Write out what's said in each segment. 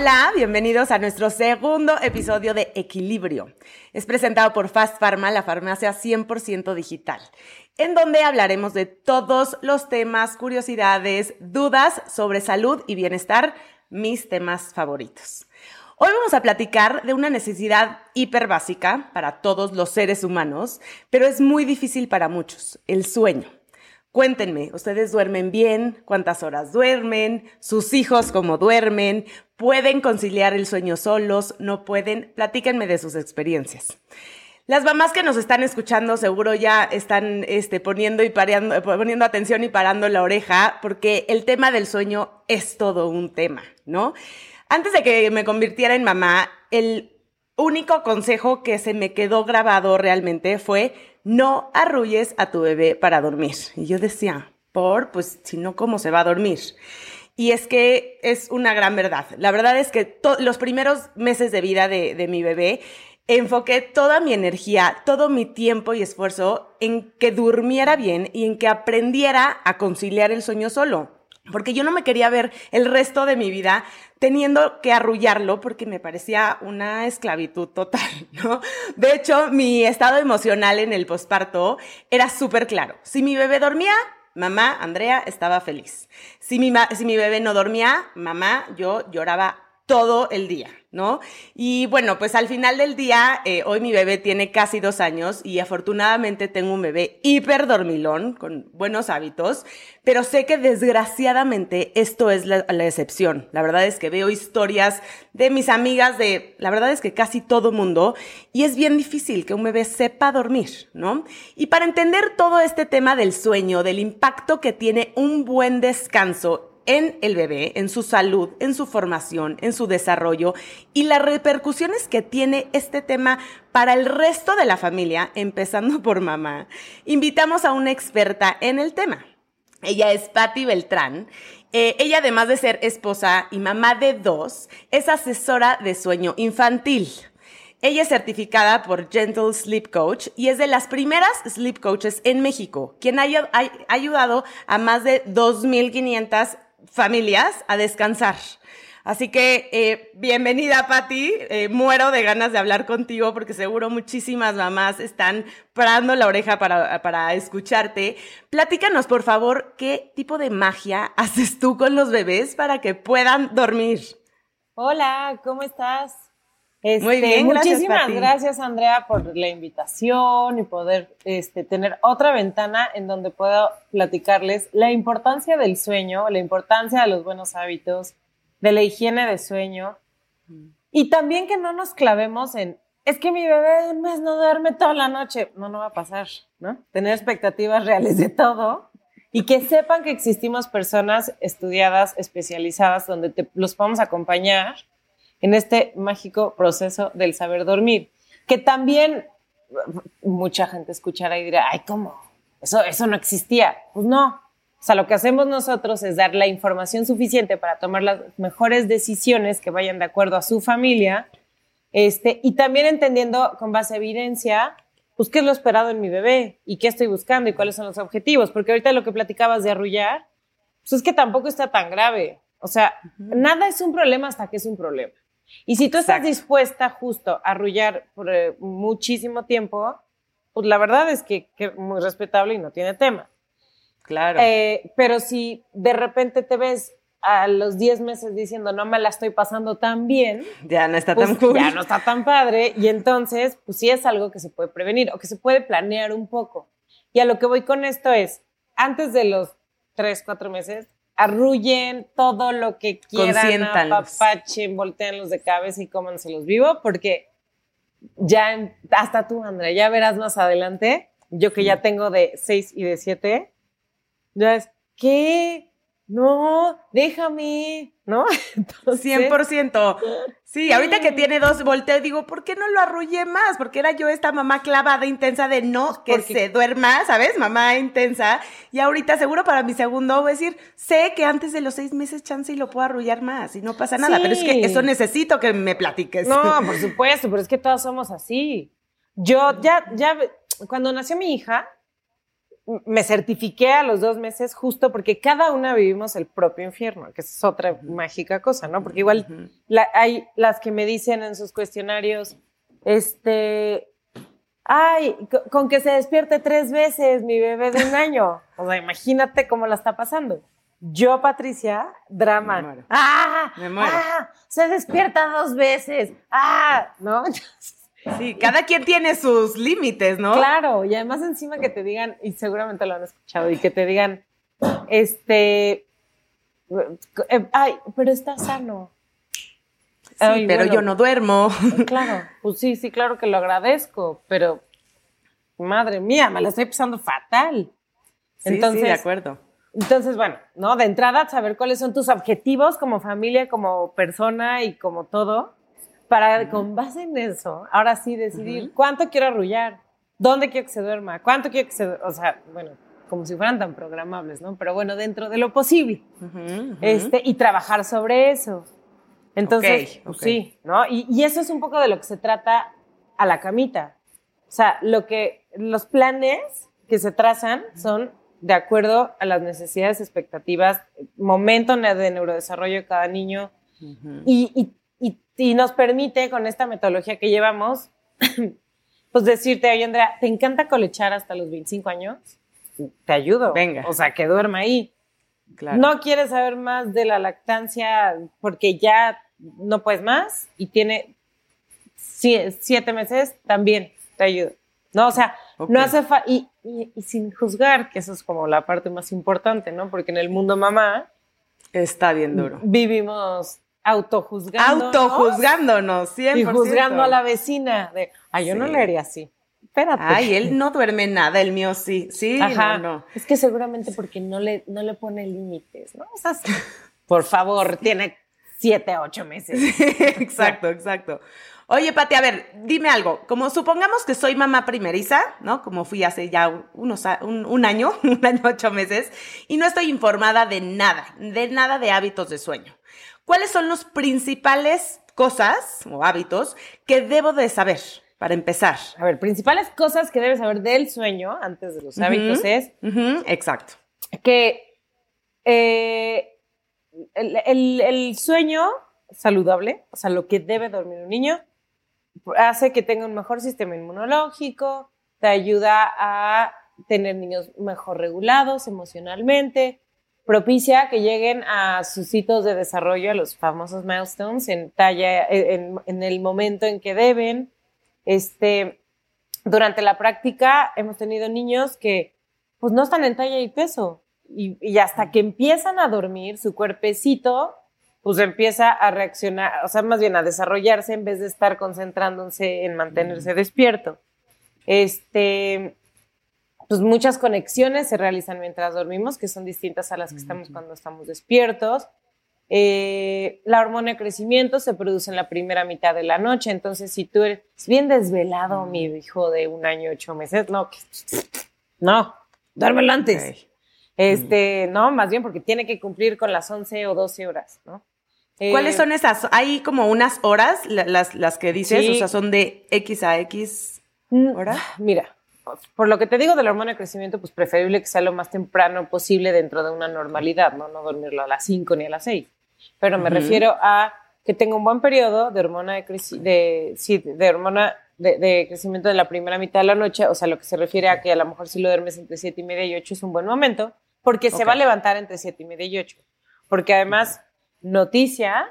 Hola, bienvenidos a nuestro segundo episodio de Equilibrio. Es presentado por Fast Pharma, la farmacia 100% digital, en donde hablaremos de todos los temas, curiosidades, dudas sobre salud y bienestar, mis temas favoritos. Hoy vamos a platicar de una necesidad hiper básica para todos los seres humanos, pero es muy difícil para muchos, el sueño. Cuéntenme, ¿ustedes duermen bien? ¿Cuántas horas duermen? ¿Sus hijos cómo duermen? ¿Pueden conciliar el sueño solos? ¿No pueden? Platíquenme de sus experiencias. Las mamás que nos están escuchando seguro ya están este, poniendo, y poniendo atención y parando la oreja porque el tema del sueño es todo un tema, ¿no? Antes de que me convirtiera en mamá, el único consejo que se me quedó grabado realmente fue no arrulles a tu bebé para dormir. Y yo decía, por, pues si no, ¿cómo se va a dormir? Y es que es una gran verdad. La verdad es que los primeros meses de vida de, de mi bebé enfoqué toda mi energía, todo mi tiempo y esfuerzo en que durmiera bien y en que aprendiera a conciliar el sueño solo. Porque yo no me quería ver el resto de mi vida teniendo que arrullarlo porque me parecía una esclavitud total, ¿no? De hecho, mi estado emocional en el posparto era súper claro. Si mi bebé dormía, mamá, Andrea, estaba feliz. Si mi, si mi bebé no dormía, mamá, yo lloraba todo el día. ¿no? Y bueno, pues al final del día, eh, hoy mi bebé tiene casi dos años y afortunadamente tengo un bebé hiper dormilón, con buenos hábitos, pero sé que desgraciadamente esto es la, la, excepción. La verdad es que veo historias de mis amigas de, la verdad es que casi todo mundo, y es bien difícil que un bebé sepa dormir, ¿no? Y para entender todo este tema del sueño, del impacto que tiene un buen descanso en el bebé, en su salud, en su formación, en su desarrollo y las repercusiones que tiene este tema para el resto de la familia, empezando por mamá. Invitamos a una experta en el tema. Ella es Patti Beltrán. Eh, ella, además de ser esposa y mamá de dos, es asesora de sueño infantil. Ella es certificada por Gentle Sleep Coach y es de las primeras sleep coaches en México, quien ha, ha ayudado a más de 2.500 familias a descansar. Así que eh, bienvenida, Patti. Eh, muero de ganas de hablar contigo porque seguro muchísimas mamás están parando la oreja para, para escucharte. Platícanos, por favor, qué tipo de magia haces tú con los bebés para que puedan dormir. Hola, ¿cómo estás? Muy este, bien, muchísimas gracias, Andrea, por la invitación y poder este, tener otra ventana en donde puedo platicarles la importancia del sueño, la importancia de los buenos hábitos, de la higiene de sueño y también que no nos clavemos en es que mi bebé de un mes no duerme toda la noche. No, no va a pasar, ¿no? Tener expectativas reales de todo y que sepan que existimos personas estudiadas, especializadas, donde te, los podemos acompañar en este mágico proceso del saber dormir, que también mucha gente escuchará y dirá, ay, ¿cómo? Eso, eso no existía. Pues no. O sea, lo que hacemos nosotros es dar la información suficiente para tomar las mejores decisiones que vayan de acuerdo a su familia, este, y también entendiendo con base a evidencia, pues qué es lo esperado en mi bebé y qué estoy buscando y cuáles son los objetivos, porque ahorita lo que platicabas de arrullar, pues es que tampoco está tan grave. O sea, nada es un problema hasta que es un problema. Y si tú estás dispuesta justo a arrullar por eh, muchísimo tiempo, pues la verdad es que, es muy respetable y no tiene tema. Claro. Eh, pero si de repente te ves a los 10 meses diciendo no me la estoy pasando tan bien, ya no está pues tan cool. Ya no está tan padre. Y entonces, pues sí es algo que se puede prevenir o que se puede planear un poco. Y a lo que voy con esto es, antes de los 3, 4 meses, arrullen todo lo que quieran, apapachen, volteenlos de cabeza y cómanselos vivo, porque ya, hasta tú, Andrea, ya verás más adelante, yo que ya tengo de 6 y de 7, ya es, ¿qué? no, déjame, ¿no? Entonces, 100%. Sí, ahorita que tiene dos, volteo y digo, ¿por qué no lo arrullé más? Porque era yo esta mamá clavada, intensa de no que se duerma, ¿sabes? Mamá intensa. Y ahorita seguro para mi segundo voy a decir, sé que antes de los seis meses chance y lo puedo arrullar más y no pasa nada, pero es que eso necesito que me platiques. No, por supuesto, pero es que todos somos así. Yo ya, ya, cuando nació mi hija, me certifiqué a los dos meses justo porque cada una vivimos el propio infierno, que es otra mágica cosa, ¿no? Porque igual hay las que me dicen en sus cuestionarios, este, ay, con que se despierte tres veces mi bebé de un año. O sea, imagínate cómo la está pasando. Yo, Patricia, drama. ¡Ah! Me muero. ¡Ah! Se despierta dos veces. ¡Ah! ¿No? Sí, cada quien tiene sus límites, ¿no? Claro, y además encima que te digan, y seguramente lo han escuchado, y que te digan, este, eh, ay, pero está sano. Sí, pero yo no duermo. Claro, pues sí, sí, claro que lo agradezco, pero madre mía, me la estoy pasando fatal. Sí, entonces, sí, de acuerdo. Entonces, bueno, ¿no? De entrada, saber cuáles son tus objetivos como familia, como persona y como todo para con base en eso, ahora sí decidir cuánto quiero arrullar, dónde quiero que se duerma, cuánto quiero que se, o sea, bueno, como si fueran tan programables, ¿no? Pero bueno, dentro de lo posible. Este, y trabajar sobre eso. Entonces, pues sí, ¿no? Y, y, eso es un poco de lo que se trata a la camita. O sea, lo que, los planes que se trazan son de acuerdo a las necesidades, expectativas, momento de neurodesarrollo de cada niño. y, y, y nos permite con esta metodología que llevamos, pues decirte, oye Andrea, ¿te encanta colechar hasta los 25 años? Te ayudo. Venga. O sea, que duerma ahí. Claro. No quieres saber más de la lactancia porque ya no puedes más y tiene siete meses, también te ayudo. No, o sea, no hace falta, y, y, sin juzgar, que eso es como la parte más importante, ¿no? Porque en el mundo mamá... Está bien duro. Vivimos autojuzgándonos. Autojuzgándonos, 100%. Y juzgando a la vecina. De, ay, yo no le haría así. Espérate. Ay, él no duerme nada, el mío sí. Sí, Ajá. no, no. Es que seguramente porque no le, no le pone límites, ¿no? O sea, por favor, tiene siete, ocho meses. exacto, exacto. Oye, Pati, a ver, dime algo. Como supongamos que soy mamá primeriza, ¿no? Como fui hace ya unos, un, un año, un año, ocho meses, y no estoy informada de nada, de nada de hábitos de sueño. ¿Cuáles son las principales cosas o hábitos que debo de saber para empezar? A ver, principales cosas que debes saber del sueño antes de los hábitos es... exacto. Que eh, el, sueño saludable, o sea, lo que debe dormir un niño, hace que tenga un mejor sistema inmunológico, te ayuda a tener niños mejor regulados emocionalmente, propicia que lleguen a sus hitos de desarrollo, a los famosos milestones, en talla, en, el momento en que deben. Este, durante la práctica hemos tenido niños que pues no están en talla y peso. Y, hasta que empiezan a dormir, su cuerpecito pues empieza a reaccionar, o sea, más bien a desarrollarse en vez de estar concentrándose en mantenerse despierto. Este, pues muchas conexiones se realizan mientras dormimos, que son distintas a las que estamos cuando estamos despiertos. Eh, la hormona de crecimiento se produce en la primera mitad de la noche, entonces si tú eres bien desvelado, mi hijo de un año, ocho meses, no, no, duérmelo antes. Este, no, más bien porque tiene que cumplir con las 11 o 12 horas, ¿no? ¿Cuáles eh, son esas? Hay como unas horas, las, las que dices, o sea, son de X a X mm, hora. Mira, por lo que te digo de la hormona de crecimiento, pues preferible que sea lo más temprano posible dentro de una normalidad, ¿no? No dormirlo a las 5 ni a las 6. Pero me refiero a que tenga un buen periodo de hormona de, de, sí, de hormona de, crecimiento de la primera mitad de la noche, o sea, lo que se refiere a que a lo mejor si lo duermes entre 7 y media y 8 es un buen momento, porque se va a levantar entre 7 y media y 8. Porque además, noticia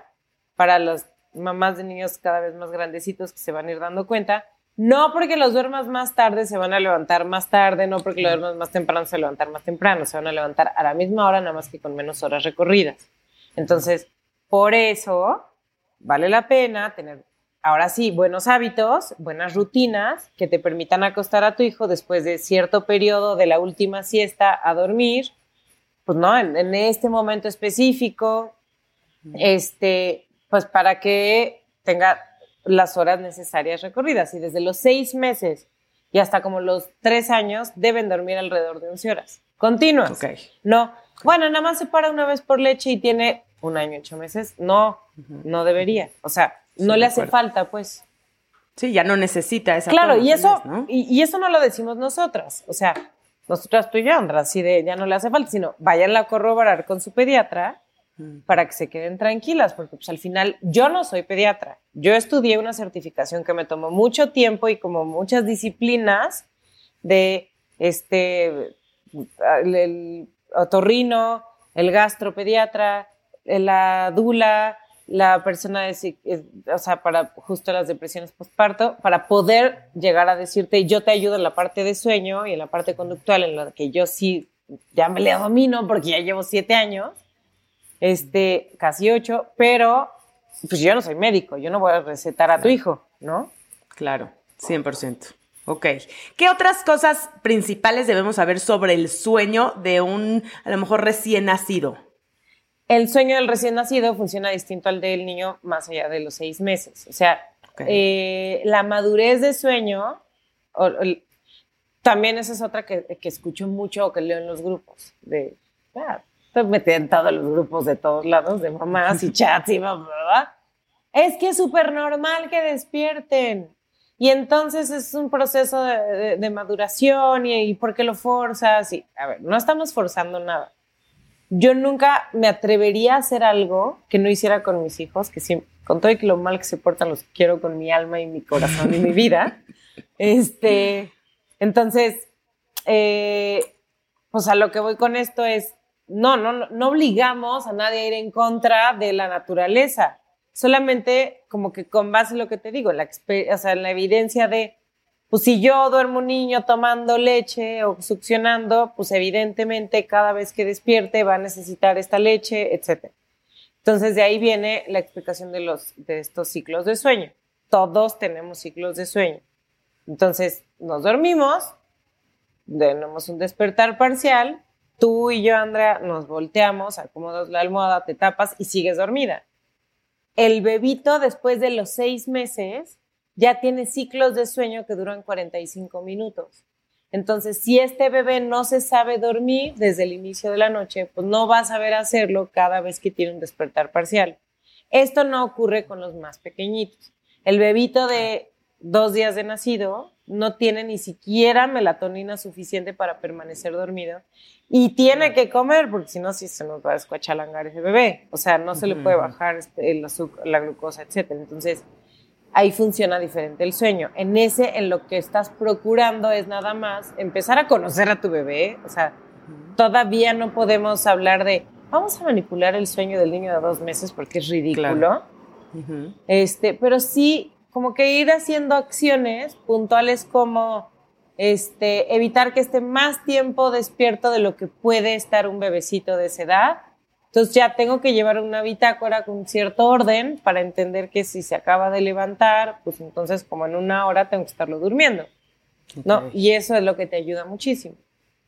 para las mamás de niños cada vez más grandecitos que se van a ir dando cuenta, no porque los duermas más tarde se van a levantar más tarde, no porque los duermas más temprano se van a levantar más temprano, se van a levantar a la misma hora, nada más que con menos horas recorridas. Entonces, por eso vale la pena tener, ahora sí, buenos hábitos, buenas rutinas que te permitan acostar a tu hijo después de cierto periodo de la última siesta a dormir, pues no, en, en este momento específico, este, pues para que tenga las horas necesarias recorridas y desde los seis meses y hasta como los tres años deben dormir alrededor de 11 horas. Continuas. Okay. No, bueno, nada más se para una vez por leche y tiene un año, ocho meses. No, no debería. O sea, no le hace falta, pues. Sí, ya no necesita esa Claro, y eso, y, y, eso no lo decimos nosotras. O sea, nosotras tú y yo, Andra, así de ya no le hace falta, sino váyanla a corroborar con su pediatra para que se queden tranquilas, porque pues al final yo no soy pediatra. Yo estudié una certificación que me tomó mucho tiempo y como muchas disciplinas de este el otorrino, el gastropediatra, la dula, la persona de, o sea, para justo las depresiones postparto, para poder llegar a decirte, yo te ayudo en la parte de sueño y en la parte conductual, en la que yo sí ya me le domino porque ya llevo siete años, este, casi ocho, pero pues yo no soy médico, yo no voy a recetar a tu hijo, ¿no? Claro, 100%. Ok. ¿Qué otras cosas principales debemos saber sobre el sueño de un, a lo mejor, recién nacido? El sueño del recién nacido funciona distinto al del niño más allá de los seis meses. O sea, eh, la madurez de sueño, también esa es otra que, escucho mucho o que leo en los grupos. De, ah, estoy en todos los grupos de todos lados, de mamás y chats y bla. Es que es súper normal que despierten. Y entonces es un proceso de, maduración y, y, ¿por qué lo forzas? Y, a ver, no estamos forzando nada. Yo nunca me atrevería a hacer algo que no hiciera con mis hijos, que sí, con todo y que lo mal que se portan los quiero con mi alma y mi corazón y mi vida. Este, entonces, eh, pues a lo que voy con esto es, no, no, no obligamos a nadie a ir en contra de la naturaleza solamente como que con base en lo que te digo, la, o sea, la evidencia de, pues si yo duermo un niño tomando leche o succionando, pues evidentemente cada vez que despierte va a necesitar esta leche, etc. Entonces de ahí viene la explicación de, los, de estos ciclos de sueño. Todos tenemos ciclos de sueño. Entonces nos dormimos, tenemos un despertar parcial, tú y yo, Andrea, nos volteamos, acomodas la almohada, te tapas y sigues dormida el bebito después de los seis meses ya tiene ciclos de sueño que duran 45 minutos. Entonces, si este bebé no se sabe dormir desde el inicio de la noche, pues no va a saber hacerlo cada vez que tiene un despertar parcial. Esto no ocurre con los más pequeñitos. El bebito de dos días de nacido no tiene ni siquiera melatonina suficiente para permanecer dormido y tiene que comer porque si no, sí se nos va a escuachalangar ese bebé. O sea, no se le puede bajar este, el azúcar, la glucosa, etc. Entonces, ahí funciona diferente el sueño. En ese, en lo que estás procurando es nada más empezar a conocer a tu bebé. O sea, todavía no podemos hablar de vamos a manipular el sueño del niño de dos meses porque es ridículo. Este, pero sí como que ir haciendo acciones puntuales como este, evitar que esté más tiempo despierto de lo que puede estar un bebecito de esa edad. Entonces ya tengo que llevar una bitácora con cierto orden para entender que si se acaba de levantar, pues entonces como en una hora tengo que estarlo durmiendo. ¿no? Y eso es lo que te ayuda muchísimo.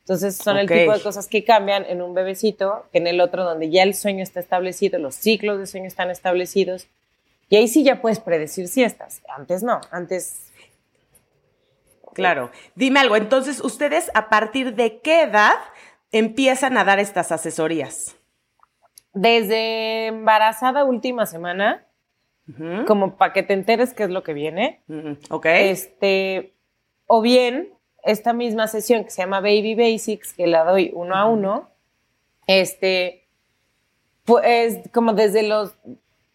Entonces son el tipo de cosas que cambian en un bebecito que en el otro donde ya el sueño está establecido, los ciclos de sueño están establecidos y ahí sí ya puedes predecir siestas. Antes no, antes... Claro. Dime algo, entonces, ¿ustedes a partir de qué edad empiezan a dar estas asesorías? Desde embarazada última semana, como para que te enteres qué es lo que viene. Ok. Este, o bien, esta misma sesión que se llama Baby Basics, que la doy uno a uno, este, pues como desde los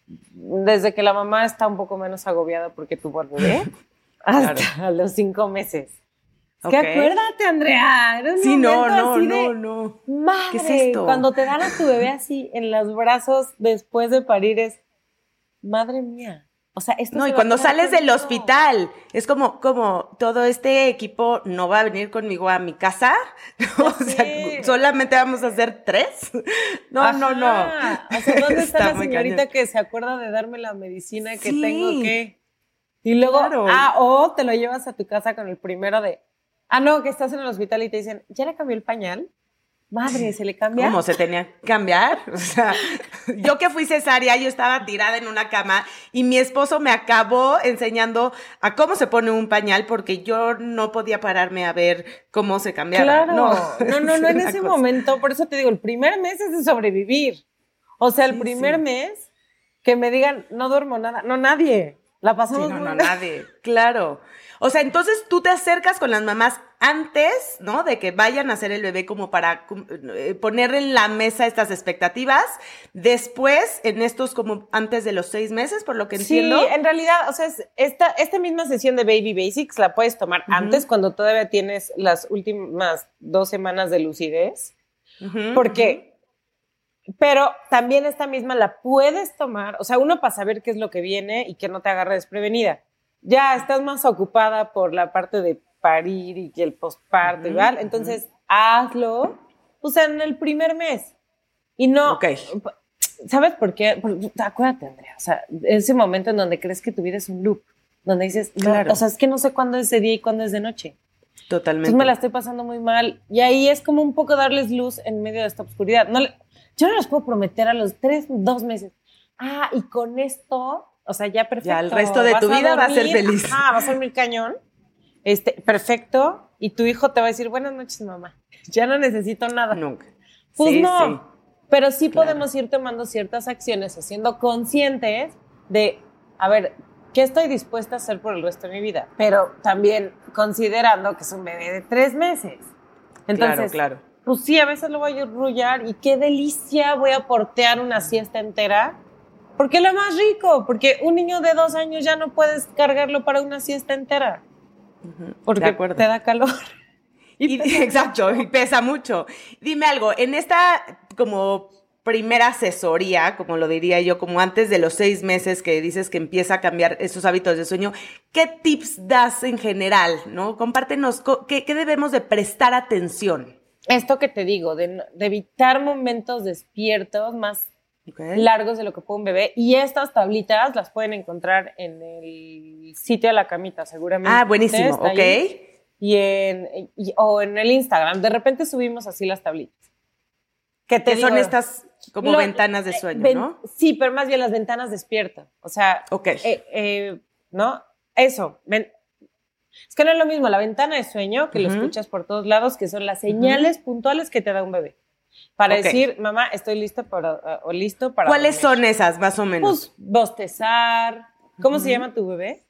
desde que la mamá está un poco menos agobiada porque tuvo al bebé hasta los cinco meses. ¿Qué acuérdate, Andrea. sí, no, no, no, no. Madre, ¿Qué es esto? Cuando te dan a tu bebé así en los brazos después de parir es, madre mía. O sea, esto No, y cuando sales del hospital, es como, como todo este equipo no va a venir conmigo a mi casa. o sea, solamente vamos a hacer tres. No, no, no. O sea, ¿dónde está, la señorita que se acuerda de darme la medicina que tengo que? Y luego, ah, o te lo llevas a tu casa con el primero de, ah, no, que estás en el hospital y te dicen, ¿ya le cambió el pañal? Madre, ¿se le cambia? ¿Cómo se tenía que cambiar? O sea, yo que fui cesárea, yo estaba tirada en una cama y mi esposo me acabó enseñando a cómo se pone un pañal porque yo no podía pararme a ver cómo se cambiaba. Claro. No, no, no, no en ese momento. Por eso te digo, el primer mes es de sobrevivir. O sea, el primer mes que me digan, no duermo nada. No, nadie. La pasamos Sí, no, muy no, nadie. Claro. O sea, entonces tú te acercas con las mamás antes, ¿no? De que vayan a hacer el bebé como para eh, poner en la mesa estas expectativas. Después, en estos como antes de los seis meses, por lo que entiendo. Sí, en realidad, o sea, es- esta, esta misma sesión de Baby Basics la puedes tomar antes cuando todavía tienes las últimas dos semanas de lucidez. Ujú, Porque, pero también esta misma la puedes tomar, o sea, uno para saber qué es lo que viene y que no te agarre desprevenida. Ya estás más ocupada por la parte de parir y que el posparto igual, entonces hazlo, o sea, en el primer mes. Y no, Ok. ¿sabes por qué? Porque, acuérdate, Andrea, o sea, ese momento en donde crees que tu vida es un loop, donde dices, no, Claro. o sea, es que no sé cuándo es de día y cuándo es de noche. Totalmente. Entonces me la estoy pasando muy mal. Y ahí es como un poco darles luz en medio de esta oscuridad. No le- yo no les puedo prometer a los tres, dos meses. Ah, y con esto, o sea, ya perfecto. Ya el resto de tu vida va a ser feliz. Ah, vas a dormir cañón. Este, perfecto. Y tu hijo te va a decir, buenas noches, mamá. Ya no necesito nada. Nunca. Pues Sí, no. sí. Pero sí Claro. podemos ir tomando ciertas acciones siendo conscientes de, a ver, ¿qué estoy dispuesta a hacer por el resto de mi vida? Pero también considerando que es un bebé de tres meses. Entonces, claro, claro. pues sí, a veces lo voy a arrullar y qué delicia voy a portear una siesta entera. Porque es lo más rico, porque un niño de dos años ya no puedes cargarlo para una siesta entera, porque te da calor. Y, exacto, y pesa mucho. Dime algo, en esta como primera asesoría, como lo diría yo, como antes de los seis meses que dices que empieza a cambiar esos hábitos de sueño, ¿qué tips das en general? ¿No? Compártenos, co- ¿qué, qué debemos de prestar atención? Esto que te digo, de evitar momentos despiertos más Largos de lo que puede un bebé. Y estas tablitas las pueden encontrar en el sitio de la camita, seguramente. Ah, buenísimo, ok. ahí. Y en, y- o en el Instagram. De repente subimos así las tablitas. Que te son digo, estas como lo- ventanas de eh, sueño, ven- ¿no? Sí, pero más bien las ventanas despiertan. O sea, Ok. eh, eh, ¿no? Eso. ven- Es que no es lo mismo la ventana de sueño, que lo escuchas por todos lados, que son las señales puntuales que te da un bebé. Para decir, mamá, estoy listo para, o listo para. ¿Cuáles dormir". son esas, más o menos? Pues bostezar. ¿Cómo se llama tu bebé?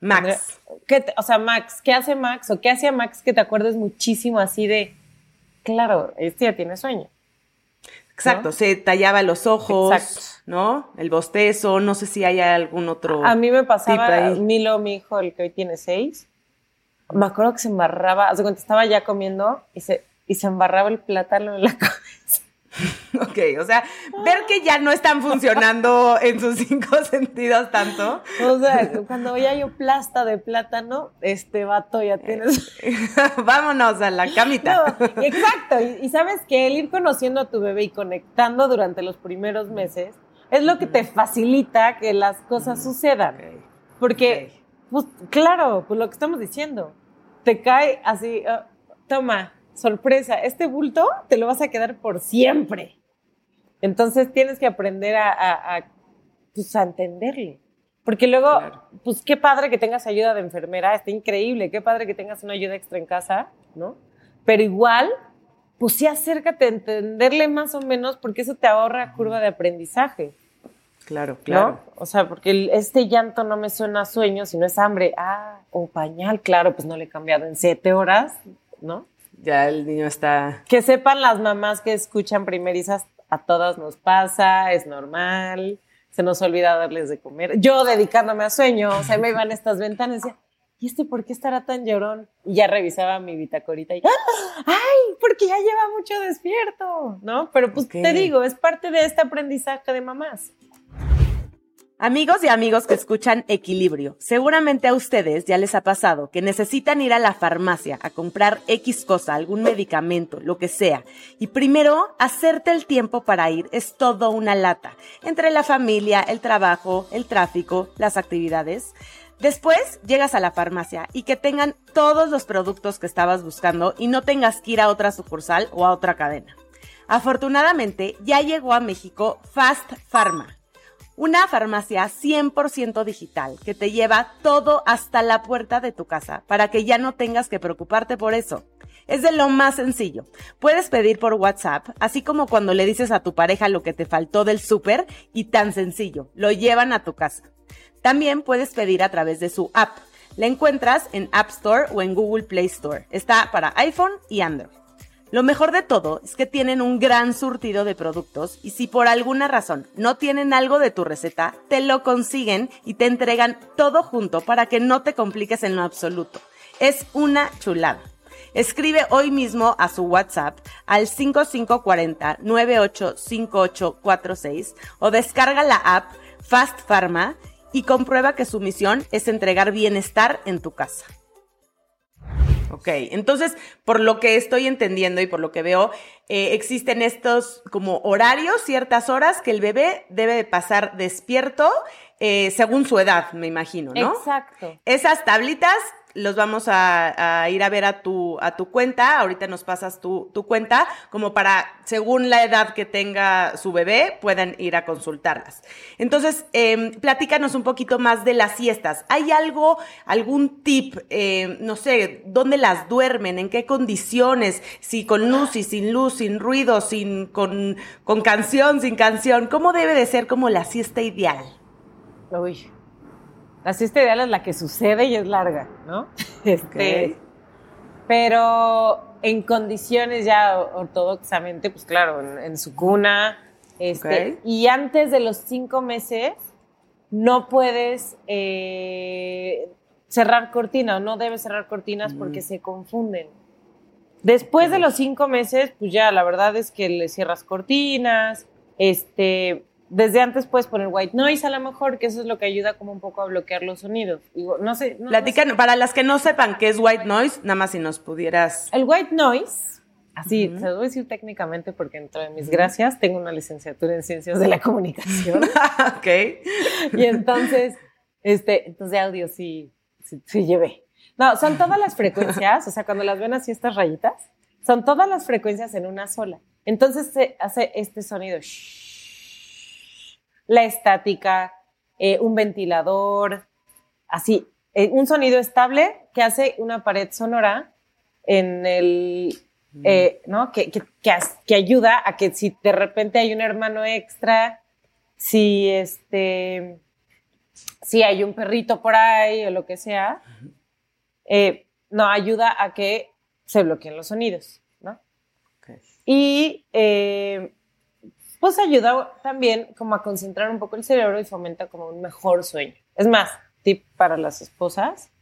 Max. ¿Qué te- o sea, Max, ¿qué hace Max? ¿O qué hacía Max que te acuerdes muchísimo así de, claro, este ya tiene sueño? Exacto, ¿no? se tallaba los ojos, Exacto. ¿no? El bostezo, no sé si hay algún otro. A mí me pasaba. Milo, mi hijo, el que hoy tiene seis, me acuerdo que se embarraba, hace cuando estaba ya comiendo y se, y se embarraba el plátano en la cabeza. Ok, o sea, ver que ya no están funcionando en sus cinco sentidos tanto. O sea, cuando veía yo plasta de plátano, este vato ya tienes... Vámonos a la camita. No, exacto. Y, y sabes que el ir conociendo a tu bebé y conectando durante los primeros meses es lo que te facilita que las cosas sucedan. Porque, pues claro, pues lo que estamos diciendo, te cae así, ah, toma, sorpresa, este bulto te lo vas a quedar por siempre. Entonces tienes que aprender a, a, a, pues, a entenderle. Porque luego, Claro. pues qué padre que tengas ayuda de enfermera, está increíble, qué padre que tengas una ayuda extra en casa, ¿no? Pero igual, pues sí acércate a entenderle más o menos porque eso te ahorra curva de aprendizaje. Claro, ¿no? claro. O sea, porque el- este llanto no me suena a sueño, sino es hambre. Ah, o pañal, claro, pues no le he cambiado en siete horas, ¿no? Ya el niño está. Que sepan las mamás que escuchan primerizas, a todas nos pasa, es normal, se nos olvida darles de comer. Yo dedicándome a sueño, o sea, me iban estas ventanas y decía, ¿y este por qué estará tan llorón? Y ya revisaba mi bitacorita y, ¡ah! ¡ay! Porque ya lleva mucho despierto, ¿no? Pero pues te digo, es parte de este aprendizaje de mamás. Amigos y amigos que escuchan Equilibrio, seguramente a ustedes ya les ha pasado que necesitan ir a la farmacia a comprar X cosa, algún medicamento, lo que sea, y primero hacerte el tiempo para ir es todo una lata, entre la familia, el trabajo, el tráfico, las actividades. Después llegas a la farmacia y que tengan todos los productos que estabas buscando y no tengas que ir a otra sucursal o a otra cadena. Afortunadamente ya llegó a México Fast Pharma una farmacia 100% digital que te lleva todo hasta la puerta de tu casa para que ya no tengas que preocuparte por eso. Es de lo más sencillo. Puedes pedir por WhatsApp, así como cuando le dices a tu pareja lo que te faltó del súper y tan sencillo, lo llevan a tu casa. También puedes pedir a través de su app. La encuentras en App Store o en Google Play Store. Está para iPhone y Android. Lo mejor de todo es que tienen un gran surtido de productos y si por alguna razón no tienen algo de tu receta, te lo consiguen y te entregan todo junto para que no te compliques en lo absoluto. Es una chulada. Escribe hoy mismo a su WhatsApp al 5540-985846 o descarga la app Fast Pharma y comprueba que su misión es entregar bienestar en tu casa. Ok, entonces, por lo que estoy entendiendo y por lo que veo, eh, existen estos como horarios, ciertas horas que el bebé debe pasar despierto eh, según su edad, me imagino, ¿no? Exacto. Esas tablitas los vamos a, ir a ver a tu, a tu cuenta. Ahorita nos pasas tu, tu, cuenta, como para, según la edad que tenga su bebé, puedan ir a consultarlas. Entonces, eh, platícanos un poquito más de las siestas. ¿Hay algo, algún tip, eh, no sé, dónde las duermen, en qué condiciones, si con luz y sin luz, sin ruido, sin, con, con canción, sin canción? ¿Cómo debe de ser como la siesta ideal? Uy, la siesta ideal es la que sucede y es larga, ¿no? Este, Pero en condiciones ya ortodoxamente, pues claro, en, su cuna. Este, Y antes de los cinco meses, no puedes eh, cerrar cortina o no debes cerrar cortinas porque mm. se confunden. Después de los cinco meses, pues ya la verdad es que le cierras cortinas, este, desde antes puedes poner white noise a lo mejor, que eso es lo que ayuda como un poco a bloquear los sonidos. Digo, no sé. Platican, para las que no sepan qué es white noise, nada más si nos pudieras. El white noise, así, se lo voy a decir técnicamente porque entre mis gracias tengo una licenciatura en ciencias de la comunicación. ok. Y entonces, este, entonces de audio sí, sí, llevé. No, son todas las frecuencias, o sea, cuando las ven así estas rayitas, son todas las frecuencias en una sola. Entonces se hace este sonido. Shh, la estática, eh, un ventilador, así, eh, un sonido estable que hace una pared sonora en el, mm. eh, ¿no? Que, que, ayuda a que si de repente hay un hermano extra, si este, si hay un perrito por ahí o lo que sea, no ayuda a que se bloqueen los sonidos, ¿no? Y pues ayuda también como a concentrar un poco el cerebro y fomenta como un mejor sueño. Es más, tip para las esposas,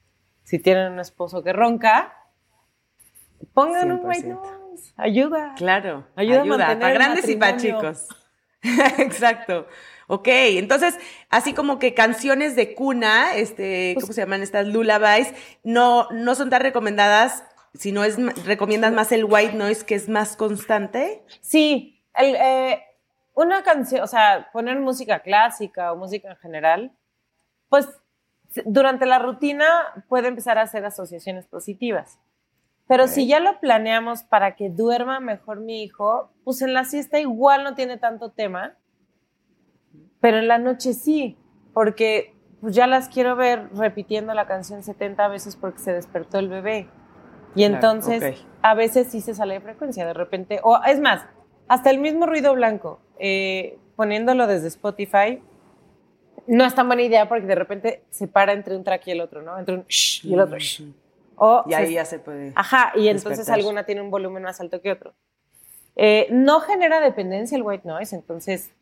si tienen un esposo que ronca, pongan un white noise, ayuda. Claro, ayuda, ayuda para grandes y para chicos. Exacto. Ok, entonces, así como que canciones de cuna, este, ¿cómo pues se llaman estas lullabies? No, no son tan recomendadas, sino es, recomiendas más el white noise que es más constante. Sí, el, eh, una canción, o sea, poner música clásica o música en general, pues durante la rutina puede empezar a hacer asociaciones positivas. Pero si ya lo planeamos para que duerma mejor mi hijo, pues en la siesta igual no tiene tanto tema, pero en la noche sí, porque pues ya las quiero ver repitiendo la canción 70 veces porque se despertó el bebé. Y entonces a veces sí se sale de frecuencia, de repente, o es más, hasta el mismo ruido blanco, eh, poniéndolo desde Spotify, no es tan buena idea porque de repente se para entre un track y el otro, ¿no? Entre un shh y el otro shh. O y ahí ya se puede. Ajá, y entonces alguna tiene un volumen más alto que otro. Eh, no genera dependencia el white noise, entonces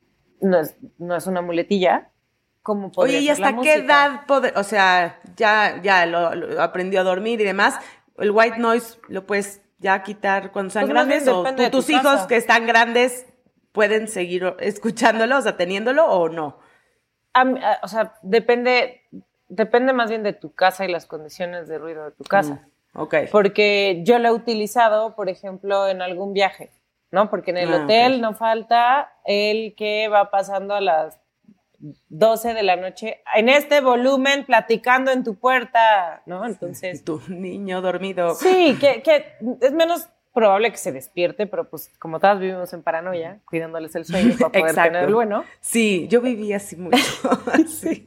no es, no es una muletilla. Como Oye, ¿y hasta qué edad poder, o sea, ya, ya lo, aprendió a dormir y demás? El white noise lo puedes ya quitar cuando sean pues grandes o tus hijos que están grandes pueden seguir escuchándolo, o sea, teniéndolo o no. o sea, depende, depende más bien de tu casa y las condiciones de ruido de tu casa. Mm, ok. Porque yo lo he utilizado, por ejemplo, en algún viaje, ¿no? Porque en el ah, hotel no falta el que va pasando a las 12 de la noche en este volumen platicando en tu puerta, ¿no? Entonces. Tu niño dormido. Sí, que, que es menos probable que se despierte, pero pues como todas vivimos en paranoia, cuidándoles el sueño para poder tener el bueno. Sí, yo viví así mucho. sí.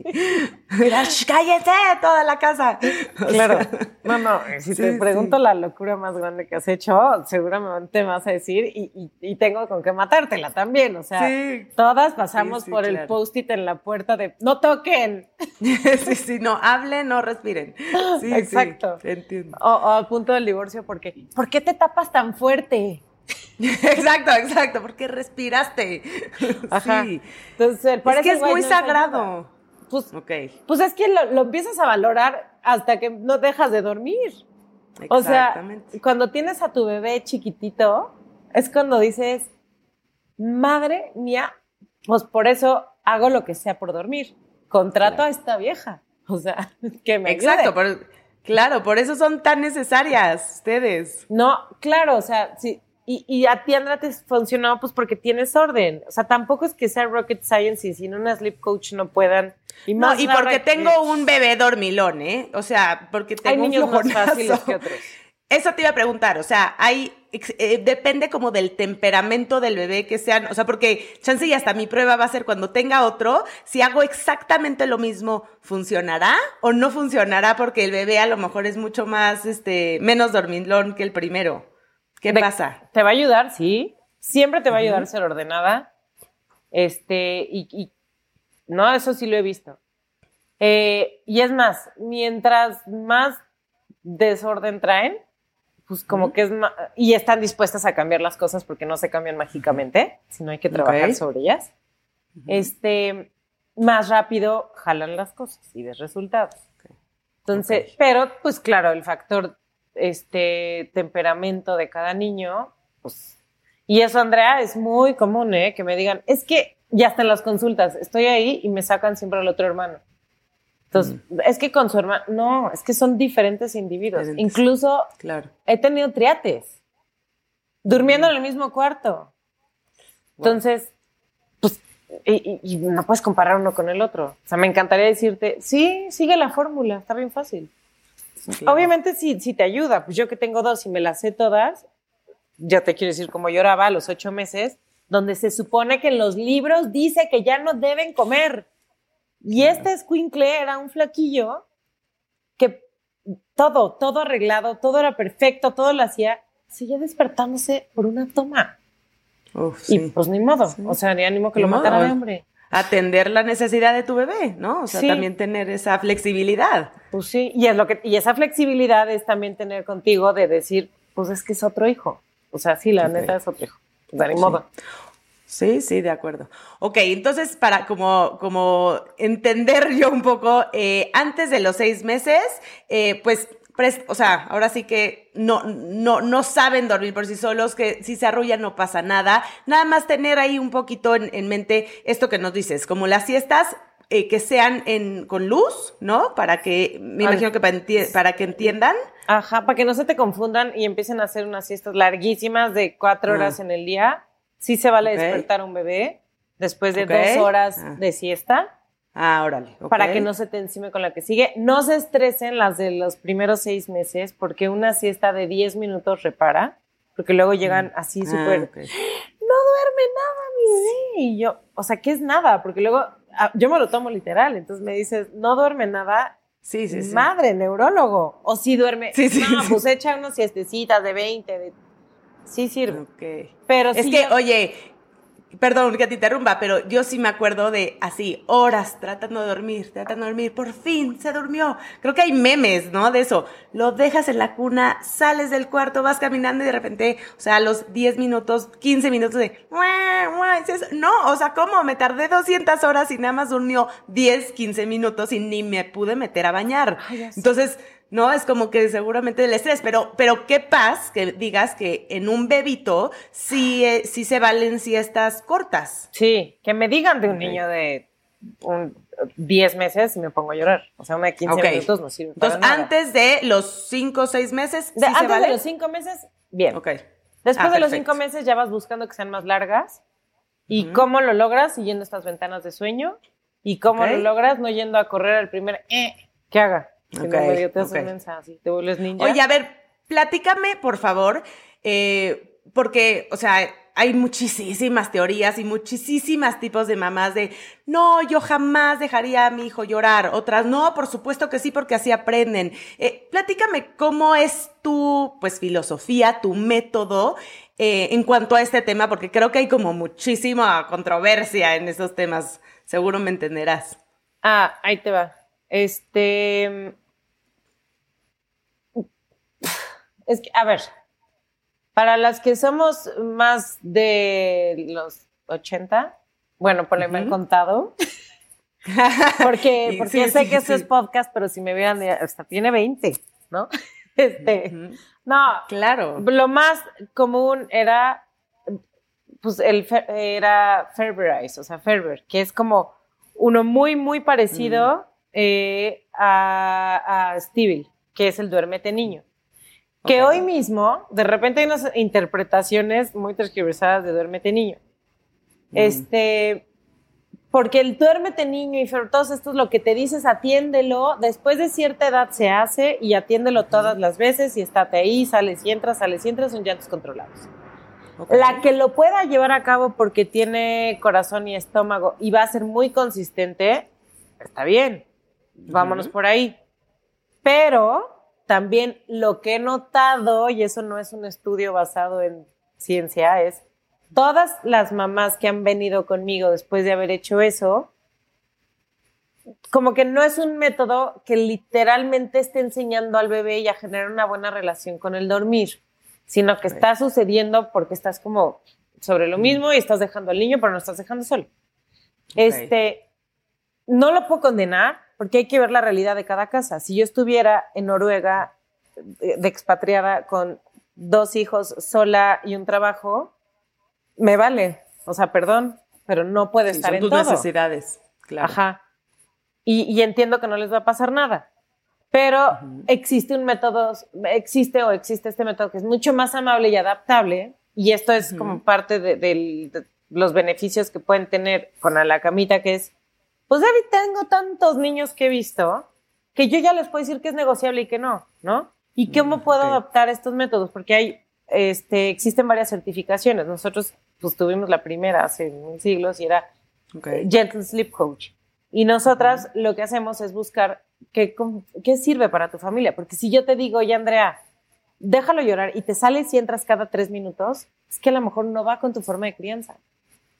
Mira, sh, cállate toda la casa. O Claro. sea, No, no, si te pregunto sí. la locura más grande que has hecho, seguramente me vas a decir y, y- y tengo con qué matártela también. O sea, Sí. todas pasamos por el post-it en la puerta de no toquen. sí, sí, no hablen, no respiren. Sí, Exacto. Entiendo. O, o al punto del divorcio, porque ¿por qué te tapas tan fuerte? Exacto, exacto, porque respiraste. Ajá. Sí. Entonces, Es que es muy no sagrado. Pues, Ok. pues es que lo, lo empiezas a valorar hasta que no dejas de dormir. O sea, cuando tienes a tu bebé chiquitito, es cuando dices, madre mía, pues por eso hago lo que sea por dormir. Contrato Claro. a esta vieja. O sea, que me ayude. Exacto, por- claro, por eso son tan necesarias ustedes. No, claro, o sea, sí. Y, y a ti, Andra, te funcionó pues porque tienes orden. O sea, tampoco es que sea rocket science y sin una sleep coach no puedan. Y No, más y ahora porque que tengo un bebé dormilón, ¿eh? O sea, porque Hay tengo niños un más fáciles que otros. Eso te iba a preguntar, o sea, hay, eh, depende como del temperamento del bebé que sean, o sea, porque chance y hasta mi prueba va a ser cuando tenga otro, si hago exactamente lo mismo, ¿funcionará o no funcionará? Porque el bebé a lo mejor es mucho más, este, menos dormilón que el primero. ¿Qué pasa? Te va a ayudar, sí. Siempre te va a ayudar ser ordenada. Este, y, y- no, eso sí lo he visto. Eh, y es más, mientras más desorden traen, pues como que es y están dispuestas a cambiar las cosas porque no se cambian mágicamente, sino hay que trabajar sobre ellas. Este, más rápido jalan las cosas y ves resultados. Entonces, pero pues claro, el factor este temperamento de cada niño, pues y eso Andrea es muy común, ¿eh? que me digan, es que ya en las consultas, estoy ahí y me sacan siempre al otro hermano. Entonces, es que con su hermano, no, es que son diferentes individuos. Diferentes. Incluso Claro. he tenido triates, durmiendo en el mismo cuarto. Entonces, pues, y, y- y no puedes comparar uno con el otro. O sea, me encantaría decirte, sí, sigue la fórmula, está bien fácil. Claro. Obviamente, si, si te ayuda, pues yo que tengo dos y me las sé todas, ya te quiero decir cómo lloraba a los ocho meses, donde se supone que en los libros dice que ya no deben comer. Y este escuincle era un flaquillo que todo, todo arreglado, todo era perfecto, todo lo hacía, seguía despertándose por una toma. Uf, Y sí. pues ni modo, Sí. o sea, ni ánimo que Ni lo matara de hambre. Atender la necesidad de tu bebé, ¿no? O sea, Sí. también tener esa flexibilidad. Pues sí, y es lo que, y esa flexibilidad es también tener contigo de decir, pues es que es otro hijo. O sea, sí, la neta es otro hijo. Sea, ni modo. Sí, sí, de acuerdo. Ok, entonces para como, como entender yo un poco, eh, antes de los seis meses, eh, pues, o sea, ahora sí que no, no, no saben dormir por sí solos, que si se arrullan no pasa nada. Nada más tener ahí un poquito en, en mente esto que nos dices, como las siestas eh, que sean en, con luz, ¿no? Para que, me imagino que para, para que entiendan. Ajá, para que no se te confundan y empiecen a hacer unas siestas larguísimas de cuatro Ah. horas en el día. Sí se vale Ok. despertar a un bebé después de Ok. dos horas Ah. de siesta Ah, órale. ok. para que no se te encime con la que sigue. No se estresen las de los primeros seis meses porque una siesta de 10 minutos repara, porque luego llegan así Ah, súper... ok. no duerme nada, mi bebé. Y yo, o sea, ¿qué es nada? Porque luego ah, yo me lo tomo literal. Entonces me dices, no duerme nada. Sí, sí, sí. Madre, neurólogo. O si duerme. Sí, sí, no, sí. pues echa unas siestecitas de 20. De... Sí sirve. Ok. Pero Es que, yo- oye, perdón que te interrumpa, pero yo sí me acuerdo de así, horas tratando de dormir, tratando de dormir, por fin se durmió. Creo que hay memes, ¿no? De eso. Lo dejas en la cuna, sales del cuarto, vas caminando y de repente, o sea, a los 10 minutos, 15 minutos de, "Mua, mua", dices, no, o sea, ¿cómo? Me tardé 200 horas y nada más durmió 10, 15 minutos y ni me pude meter a bañar. Ay. Entonces, no, es como que seguramente el estrés, pero, pero qué paz que digas que en un bebito sí, eh, sí se valen siestas cortas. Sí, que me digan de un Ok. niño de un 10 meses y me pongo a llorar. O sea, una de 15 Ok. minutos no sirve para Entonces, nada. antes de los 5 o 6 meses, De- ¿sí se antes vale? de los 5 meses, bien. Ok. Después Ah, de los perfecto. cinco meses ya vas buscando que sean más largas. ¿Y Ujú. cómo lo logras? Siguiendo estas ventanas de sueño. ¿Y cómo Ok. lo logras? No yendo a correr al primer eh, que haga. Si Ok, no medio te haces ok. mensa, así te vuelves ninja. Oye, a ver, platícame, por favor, eh, porque, o sea, hay muchísimas teorías y muchísimas tipos de mamás de, no, yo jamás dejaría a mi hijo llorar. Otras, no, por supuesto que sí, porque así aprenden. Eh, platícame cómo es tu, pues, filosofía, tu método eh, en cuanto a este tema, porque creo que hay como muchísima controversia en esos temas. Seguro me entenderás. Ah, ahí te va. Este. Es que, a ver, para las que somos más de los 80, bueno, por lo me han contado. porque porque sé que esto es podcast, pero si me vean, hasta tiene 20, ¿no? Este, no, claro. Lo más común era, pues, el, era Ferberize, o sea, Ferber, que es como uno muy, muy parecido mm. eh, a, a Stevie, que es el duérmete niño. Que hoy mismo, de repente hay unas interpretaciones muy transcribersadas de duérmete niño. Mm. Este, porque el duérmete niño y todos estos lo que te dices, atiéndelo, después de cierta edad se hace y atiéndelo todas las veces y estate ahí, sales y entras, sales y entras, son llantos controlados. La que lo pueda llevar a cabo porque tiene corazón y estómago y va a ser muy consistente, está bien, vámonos por ahí. Pero también lo que he notado, y eso no es un estudio basado en ciencia, es todas las mamás que han venido conmigo después de haber hecho eso, como que no es un método que literalmente esté enseñando al bebé y a generar una buena relación con el dormir, sino que está sucediendo porque estás como sobre lo mismo y estás dejando al niño, pero no estás dejando solo. Este, no lo puedo condenar, porque hay que ver la realidad de cada casa. Si yo estuviera en Noruega de, expatriada con dos hijos sola y un trabajo, me vale. O sea, perdón, pero no puede estar en tus necesidades, claro. Ajá. Y, entiendo que no les va a pasar nada. Pero existe un método, existe o existe este método que es mucho más amable y adaptable. Y esto es como parte de, los beneficios que pueden tener con la camita, que es pues David, tengo tantos niños que he visto que yo ya les puedo decir que es negociable y que no, ¿no? ¿Y mm, cómo puedo adaptar estos métodos? Porque hay, este, existen varias certificaciones. Nosotros, pues tuvimos la primera hace siglos y era Gentle Sleep Coach. Y nosotras lo que hacemos es buscar qué, qué sirve para tu familia. Porque si yo te digo, oye, Andrea, déjalo llorar y te sales y entras cada tres minutos, es que a lo mejor no va con tu forma de crianza.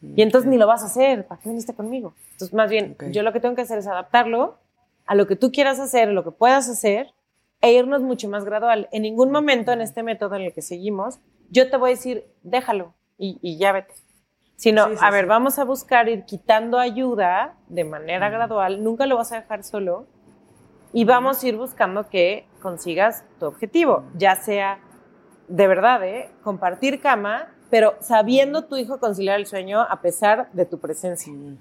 Y entonces ni lo vas a hacer, ¿para qué viniste conmigo? Entonces, más bien, yo lo que tengo que hacer es adaptarlo a lo que tú quieras hacer, lo que puedas hacer, e irnos mucho más gradual. En ningún momento en este método en el que seguimos, yo te voy a decir, déjalo y, ya vete. Sino, a ver, vamos a buscar ir quitando ayuda de manera gradual, nunca lo vas a dejar solo, y vamos a ir buscando que consigas tu objetivo, ya sea de verdad, ¿eh? compartir cama pero sabiendo tu hijo conciliar el sueño a pesar de tu presencia. Mm,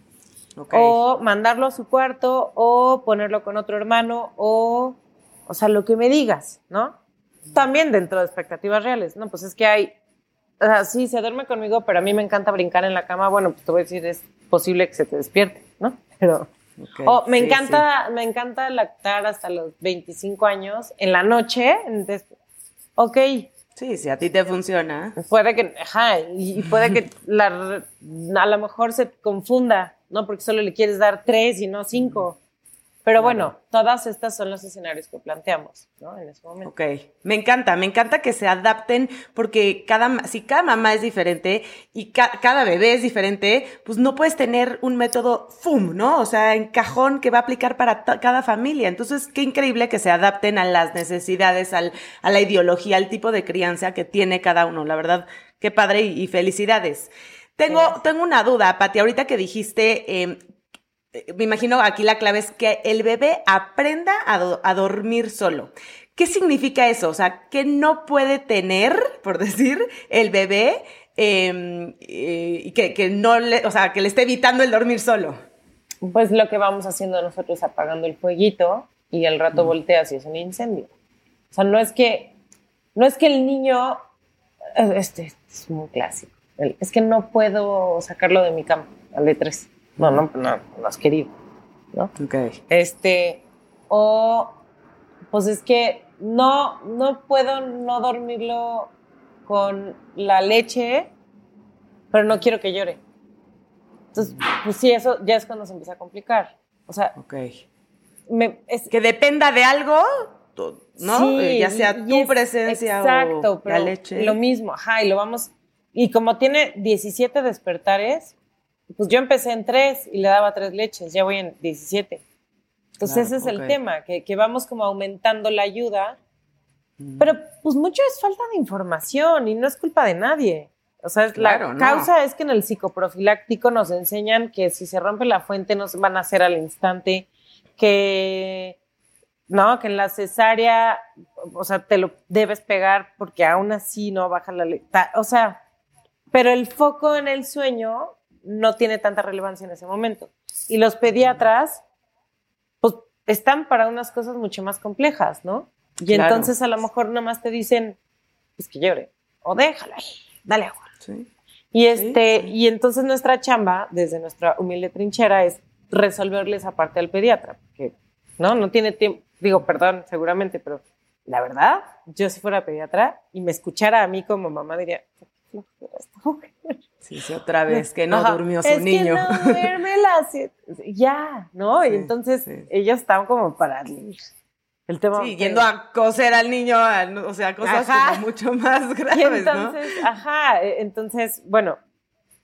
o mandarlo a su cuarto, o ponerlo con otro hermano, o, o sea, lo que me digas, ¿no? También dentro de expectativas reales, ¿no? Pues es que hay, o sea, sí, se duerme conmigo, pero a mí me encanta brincar en la cama, bueno, pues te voy a decir, es posible que se te despierte, ¿no? Pero... o me encanta, me encanta lactar hasta los 25 años en la noche. ok, Sí, si a ti te funciona. Puede que, ajá, y puede que la, a lo mejor se confunda, ¿no? Porque solo le quieres dar tres y no cinco. Pero bueno, todas estas son los escenarios que planteamos, ¿no? En ese momento. Ok, me encanta, me encanta que se adapten porque cada, si cada mamá es diferente y cada bebé es diferente, pues no puedes tener un método FUM, ¿no? O sea, en cajón que va a aplicar para cada familia. Entonces, qué increíble que se adapten a las necesidades, al, a la ideología, al tipo de crianza que tiene cada uno. La verdad, qué padre y, felicidades. Tengo, tengo una duda, Pati, ahorita que dijiste, eh, eh, me imagino aquí la clave es que el bebé aprenda a, dormir solo. ¿Qué significa eso? O sea, ¿qué no puede tener, por decir, el bebé em, eh, que, no le, o sea, que le esté evitando el dormir solo? Pues lo que vamos haciendo nosotros apagando el fueguito y al rato volteas y es un incendio. O sea, no es que, no es que el niño, eh, este es muy clásico, es que no puedo sacarlo de mi cama, al de tres. No, no, no, no has querido, ¿no? Ok. Este, o, pues es que no, no puedo no dormirlo con la leche pero no quiero que llore. Entonces, pues sí, eso ya es cuando se empieza a complicar. O sea, Ok. me, es, Que dependa de algo, ¿no? Sí, Eh, ya sea y tu es- presencia exacto, o pero la leche. Lo mismo, ajá, y lo vamos. Y como tiene 17 despertares, pues yo empecé en 3 y le daba 3 leches, ya voy en 17. Entonces Claro, ese es ok. el tema, que, que vamos como aumentando la ayuda, pero pues mucho es falta de información y no es culpa de nadie. O sea, Claro, la no. causa es que en el psicoprofiláctico nos enseñan que si se rompe la fuente nos van a hacer al instante, que no, que en la cesárea, o sea, te lo debes pegar porque aún así no baja la O sea, pero el foco en el sueño no tiene tanta relevancia en ese momento. Y los pediatras, pues, están para unas cosas mucho más complejas, ¿no? Y Claro. entonces a lo mejor nomás te dicen, pues que llore, o déjala ahí, dale agua. Sí. Y este, sí. y entonces nuestra chamba, desde nuestra humilde trinchera, es resolverle esa parte al pediatra, porque no, no tiene tiempo, digo, perdón, seguramente, pero la verdad, yo si fuera pediatra y me escuchara a mí como mamá, diría, "Qué flojera esta mujer". Sí, sí, otra vez que no Ajá, durmió su es niño. Que no duerme las siete". Ya, ¿no? Sí, y entonces sí. ellos estaban como para el tema. Sí, yendo a coser al niño, o sea, cosas Ajá. como mucho más Y graves, ¿no? entonces, ajá, eh, entonces, bueno,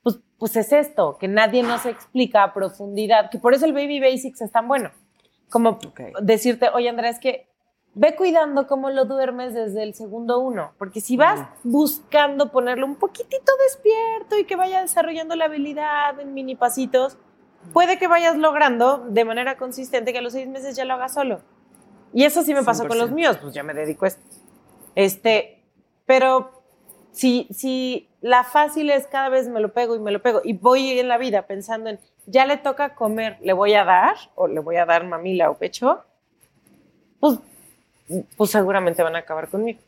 pues, pues es esto, que nadie nos explica a profundidad, que por eso el Baby Basics es tan bueno. Como decirte, oye Andrea, es que ve cuidando cómo lo duermes desde el segundo uno, porque si vas buscando ponerlo un poquitito despierto y que vaya desarrollando la habilidad en mini pasitos, puede que vayas logrando de manera consistente que a los seis meses ya lo hagas solo. Y eso sí me pasó con los 100%. míos, pues ya me dedico a esto. Este, pero si, si la fácil es cada vez me lo pego y me lo pego y voy en la vida pensando en ya le toca comer, le voy a dar o le voy a dar mamila o pecho, pues, pues seguramente van a acabar conmigo.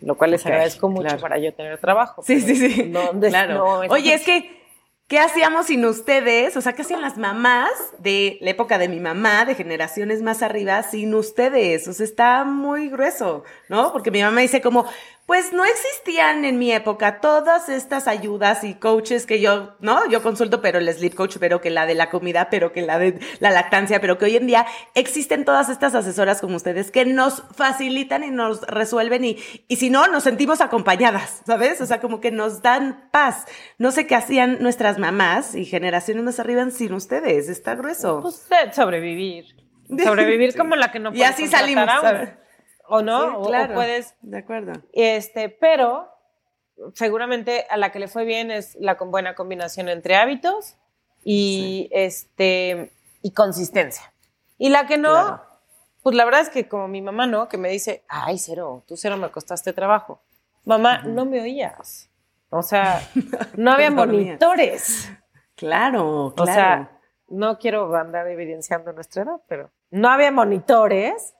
Lo cual les agradezco mucho claro. para yo tener trabajo. Sí, sí, sí. no, des- claro. no, Oye, es que, ¿qué hacíamos sin ustedes? O sea, ¿qué hacían las mamás de la época de mi mamá, de generaciones más arriba, sin ustedes? O sea, está muy grueso, ¿no? Porque mi mamá dice como, pues no existían en mi época todas estas ayudas y coaches que yo, ¿no? Yo consulto, pero el sleep coach, pero que la de la comida, pero que la de la lactancia, pero que hoy en día existen todas estas asesoras como ustedes que nos facilitan y nos resuelven y, y si no, nos sentimos acompañadas, ¿sabes? O sea, como que nos dan paz. No sé qué hacían nuestras mamás y generaciones más arriba sin ustedes. Está grueso. Pues eh, sobrevivir. Sobrevivir como la que no Y puede así contratar salimos, a. O no, Sí, o- o, claro. puedes De acuerdo. Este, pero seguramente a la que le fue bien es la con buena combinación entre hábitos y este y consistencia. Y la que no, Claro. pues la verdad es que como mi mamá no, que me dice, ay, cero, tú cero me costaste trabajo. Mamá, no me oías. O sea, no había monitores. Claro, claro. O sea, no quiero andar evidenciando nuestra edad, pero no había monitores.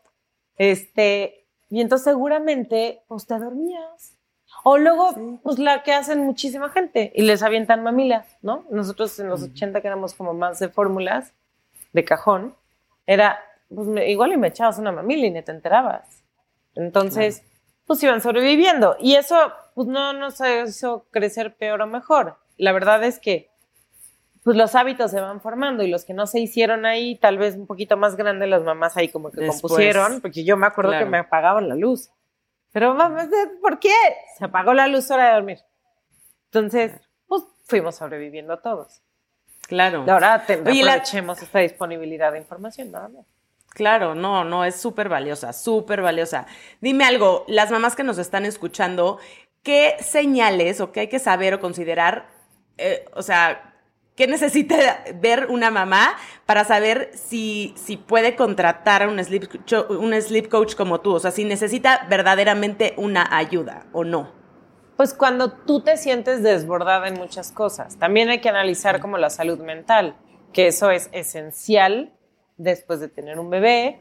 Este, y entonces seguramente, pues te dormías. O luego, Sí. pues la que hacen muchísima gente y les avientan mamilas, ¿no? Nosotros en los 80 que éramos como más de fórmulas, de cajón, era, pues me- igual y me echabas una mamila y ni te enterabas. Entonces, pues iban sobreviviendo. Y eso, pues no nos hizo crecer peor o mejor. La verdad es que, pues los hábitos se van formando y los que no se hicieron ahí, tal vez un poquito más grandes, las mamás ahí como que Después. compusieron, porque yo me acuerdo Claro. que me apagaban la luz. Pero mamá, ¿por qué? Se apagó la luz hora de dormir. Entonces, pues fuimos sobreviviendo todos. claro. Ahora te, Oye, la- aprovechemos esta disponibilidad de información, nada más. Claro, no, no, es súper valiosa, súper valiosa. Dime algo, las mamás que nos están escuchando, ¿qué señales o qué hay que saber o considerar? eh, o sea, ¿qué necesita ver una mamá para saber si, si puede contratar a un sleep, un sleep coach como tú? O sea, si necesita verdaderamente una ayuda o no. Pues cuando tú te sientes desbordada en muchas cosas. También hay que analizar como la salud mental, que eso es esencial después de tener un bebé,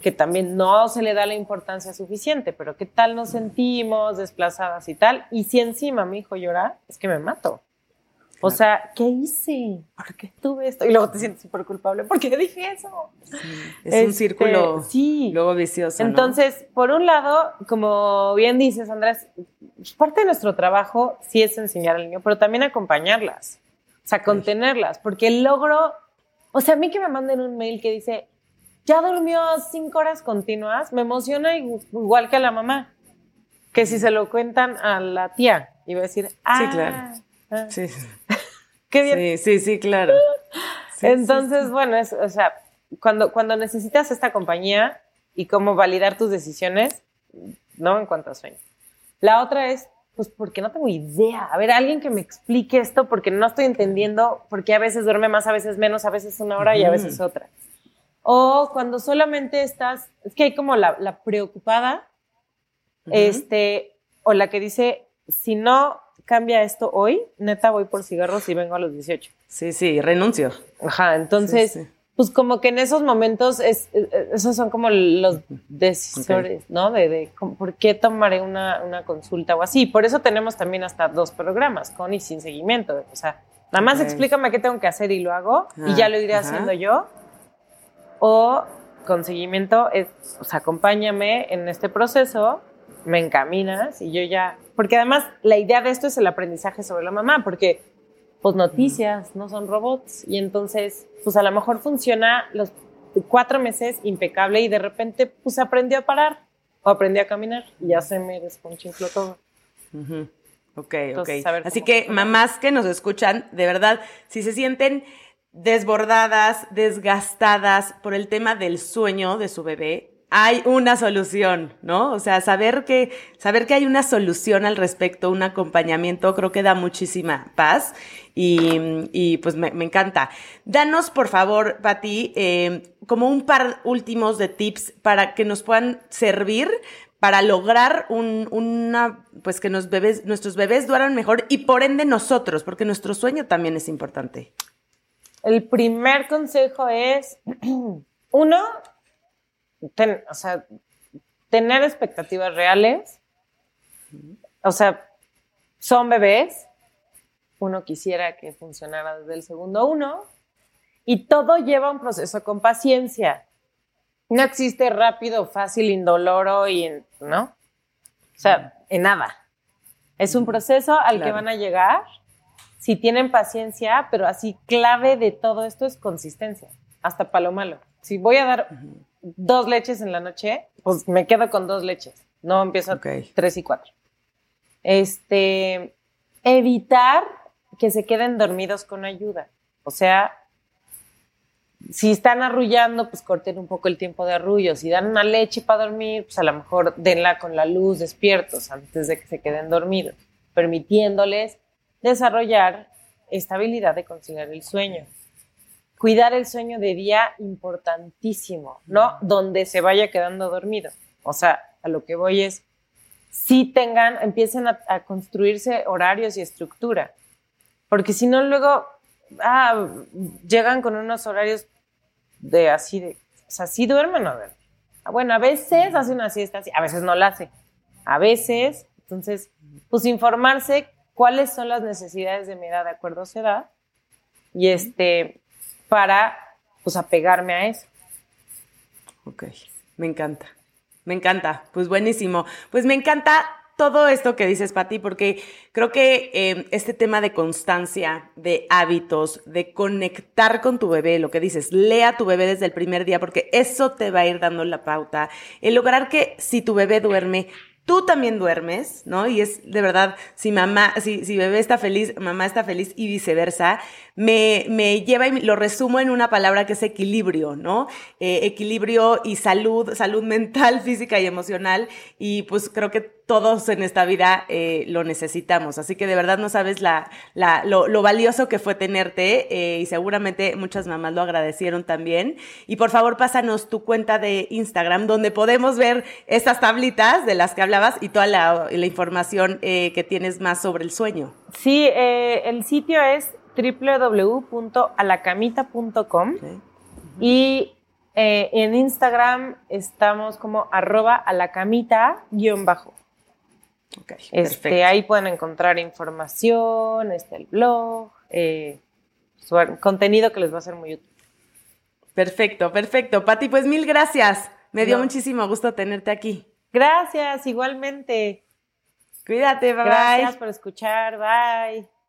que también no se le da la importancia suficiente, pero qué tal nos sentimos desplazadas y tal. Y si encima mi hijo llora, es que me mato. O Claro. sea, ¿qué hice? ¿Por qué tuve esto? Y luego te sientes súper culpable. ¿Por qué dije eso? Es un Este, círculo sí. luego vicioso. ¿no? Entonces, por un lado, como bien dices, Andrés, parte de nuestro trabajo sí es enseñar al niño, pero también acompañarlas, o sea, contenerlas, porque el logro, o sea, a mí que me manden un mail que dice, ya durmió cinco horas continuas, me emociona igual que a la mamá, que si se lo cuentan a la tía, va a decir, ah, sí, claro. Ah". Sí. qué bien. Sí, sí, sí, claro. Sí, Entonces, sí, bueno, es, o sea, cuando, cuando necesitas esta compañía y cómo validar tus decisiones, no en cuanto a sueño. La otra es, pues, porque no tengo idea. A ver, alguien que me explique esto, porque no estoy entendiendo, porque a veces duerme más, a veces menos, a veces una hora y a veces otra. O cuando solamente estás, es que hay como la, la preocupada, Ujú. este, o la que dice, si no cambia esto hoy, neta voy por cigarros y vengo a los 18. Sí, sí, renuncio. Ajá, entonces, Sí, sí. pues como que en esos momentos, es, es- esos son como los decisores, ¿no? De, de por qué tomaré una, una consulta o así. Por eso tenemos también hasta dos programas, con y sin seguimiento. O sea, nada más Ok. explícame qué tengo que hacer y lo hago, y Ah, ya lo iré ajá. haciendo yo. O con seguimiento es, o sea, acompáñame en este proceso, me encaminas y yo ya, porque además la idea de esto es el aprendizaje sobre la mamá, porque pues noticias no son robots y entonces pues a lo mejor funciona los cuatro meses impecable y de repente pues aprendió a parar o aprendió a caminar y ya se me desconchinfló todo. Ok, Entonces, ok. ver Así que funciona. mamás que nos escuchan, de verdad, si se sienten desbordadas, desgastadas por el tema del sueño de su bebé, hay una solución, ¿no? O sea, saber que, saber que hay una solución al respecto, un acompañamiento, creo que da muchísima paz y, pues me, encanta. Danos, por favor, Pati, eh, como un par últimos de tips para que nos puedan servir para lograr un, una, pues que nos nuestros bebés duerman mejor y por ende nosotros, porque nuestro sueño también es importante. El primer consejo es, uno, ten- o sea, tener expectativas reales. O sea, son bebés. Uno quisiera que funcionara desde el segundo uno. Y todo lleva un proceso con paciencia. No existe rápido, fácil, indoloro y, en- ¿no? O sea, en nada. Es un proceso al que van a llegar si tienen paciencia, pero así clave de todo esto es consistencia, hasta para lo malo. Si voy a dar dos leches en la noche, pues me quedo con dos leches, no empiezo tres y cuatro. Este, evitar que se queden dormidos con ayuda. O sea, si están arrullando, pues corten un poco el tiempo de arrullo. Si dan una leche para dormir, pues a lo mejor denla con la luz despiertos antes de que se queden dormidos, permitiéndoles desarrollar esta habilidad de conciliar el sueño. Cuidar el sueño de día, importantísimo, ¿no? Donde se vaya quedando dormido. O sea, a lo que voy es, si tengan, empiecen a, a construirse horarios y estructura. Porque si no, luego, ah, llegan con unos horarios de así de, o sea, sí duermen o duermen. Ah, Bueno, a veces hace una siesta a veces no la hace. A veces, entonces, pues informarse cuáles son las necesidades de mi edad de acuerdo a su edad y este, para, pues, apegarme a eso. Ok, me encanta, me encanta, pues buenísimo. Pues me encanta todo esto que dices, Pati, porque creo que eh, este tema de constancia, de hábitos, de conectar con tu bebé, lo que dices, lea a tu bebé desde el primer día, porque eso te va a ir dando la pauta. El lograr que si tu bebé duerme, tú también duermes, ¿no? Y es de verdad, si mamá, si, si bebé está feliz, mamá está feliz y viceversa, me, me lleva y lo resumo en una palabra que es equilibrio, ¿no? Eh, equilibrio y salud, salud mental, física y emocional. Y pues creo que todos en esta vida eh, lo necesitamos. Así que de verdad no sabes la, la, lo, lo, valioso que fue tenerte eh, y seguramente muchas mamás lo agradecieron también. Y por favor, pásanos tu cuenta de Instagram donde podemos ver estas tablitas de las que hablabas y toda la, la información eh, que tienes más sobre el sueño. Sí, el sitio es www.alacamita.com okay. y eh, en Instagram estamos como arroba alacamita guion bajo. Okay, este, ahí pueden encontrar información, este, el blog, eh, su, contenido que les va a ser muy útil. Perfecto, perfecto. Pati, pues mil gracias. Me dio muchísimo gusto tenerte aquí. Gracias, igualmente. Cuídate, bye. Gracias por escuchar, bye.